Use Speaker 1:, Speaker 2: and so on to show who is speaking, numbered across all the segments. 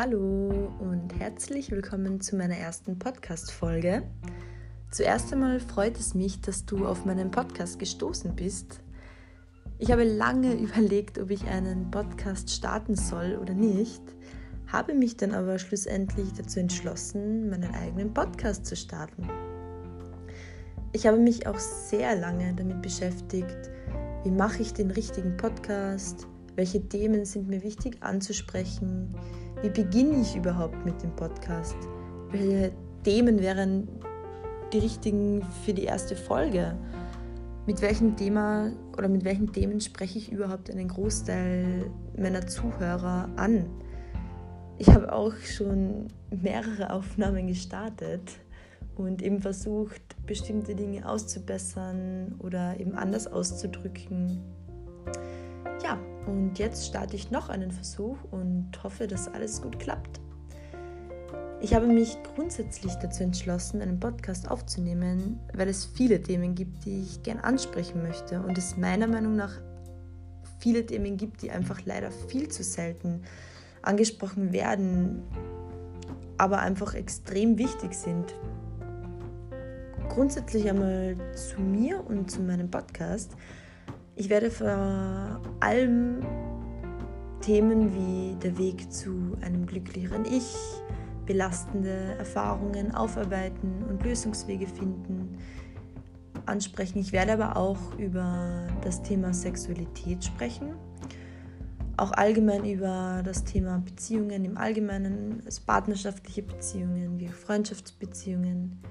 Speaker 1: Hallo und herzlich willkommen zu meiner ersten Podcast-Folge. Zuerst einmal freut es mich, dass du auf meinen Podcast gestoßen bist. Ich habe lange überlegt, ob ich einen Podcast starten soll oder nicht, habe mich dann aber schlussendlich dazu entschlossen, meinen eigenen Podcast zu starten. Ich habe mich auch sehr lange damit beschäftigt, wie mache ich den richtigen Podcast, welche Themen sind mir wichtig anzusprechen, wie beginne ich überhaupt mit dem Podcast, welche Themen wären die richtigen für die erste Folge, mit welchem Thema oder mit welchen Themen spreche ich überhaupt einen Großteil meiner Zuhörer an. Ich habe auch schon mehrere Aufnahmen gestartet und eben versucht, bestimmte Dinge auszubessern oder eben anders auszudrücken. Und jetzt starte ich noch einen Versuch und hoffe, dass alles gut klappt. Ich habe mich grundsätzlich dazu entschlossen, einen Podcast aufzunehmen, weil es viele Themen gibt, die ich gern ansprechen möchte und es meiner Meinung nach viele Themen gibt, die einfach leider viel zu selten angesprochen werden, aber einfach extrem wichtig sind grundsätzlich einmal zu mir und zu meinem Podcast. Ich werde vor allem Themen wie der Weg zu einem glücklicheren Ich, belastende Erfahrungen aufarbeiten und Lösungswege finden, ansprechen. Ich werde aber auch über das Thema Sexualität sprechen, auch allgemein über das Thema Beziehungen im Allgemeinen, also partnerschaftliche Beziehungen wie Freundschaftsbeziehungen,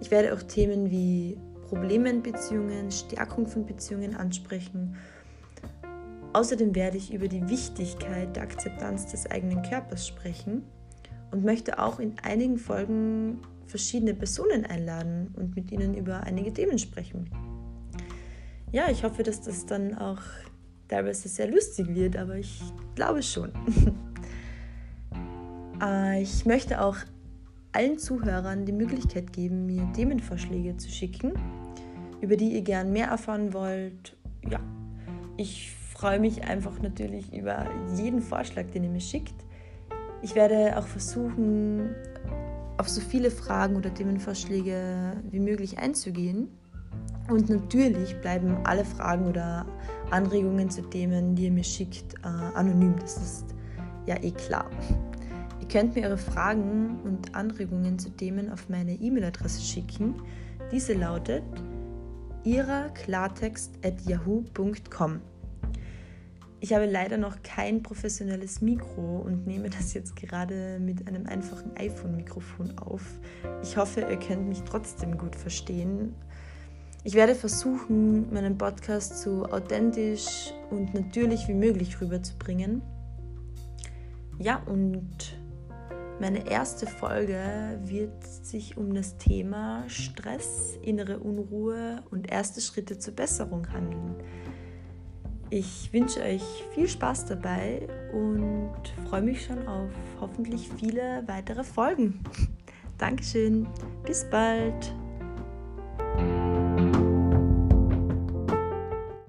Speaker 1: ich werde auch Themen wie Probleme in Beziehungen, Stärkung von Beziehungen ansprechen. Außerdem werde ich über die Wichtigkeit der Akzeptanz des eigenen Körpers sprechen und möchte auch in einigen Folgen verschiedene Personen einladen und mit ihnen über einige Themen sprechen. Ja, ich hoffe, dass das dann auch teilweise sehr lustig wird, aber ich glaube schon. Äh, ich möchte auch allen Zuhörern die Möglichkeit geben, mir Themenvorschläge zu schicken, über die ihr gern mehr erfahren wollt. Ja, ich freue mich einfach natürlich über jeden Vorschlag, den ihr mir schickt. Ich werde auch versuchen, auf so viele Fragen oder Themenvorschläge wie möglich einzugehen. Und natürlich bleiben alle Fragen oder Anregungen zu Themen, die ihr mir schickt, äh, anonym. Das ist ja eh klar. Ihr könnt mir eure Fragen und Anregungen zu Themen auf meine E-Mail-Adresse schicken. Diese lautet iraklartext.yahoo.com. Ich habe leider noch kein professionelles Mikro und nehme das jetzt gerade mit einem einfachen iPhone-Mikrofon auf. Ich hoffe, ihr könnt mich trotzdem gut verstehen. Ich werde versuchen, meinen Podcast so authentisch und natürlich wie möglich rüberzubringen. Ja, und meine erste Folge wird sich um das Thema Stress, innere Unruhe und erste Schritte zur Besserung handeln. Ich wünsche euch viel Spaß dabei und freue mich schon auf hoffentlich viele weitere Folgen. Dankeschön, bis bald.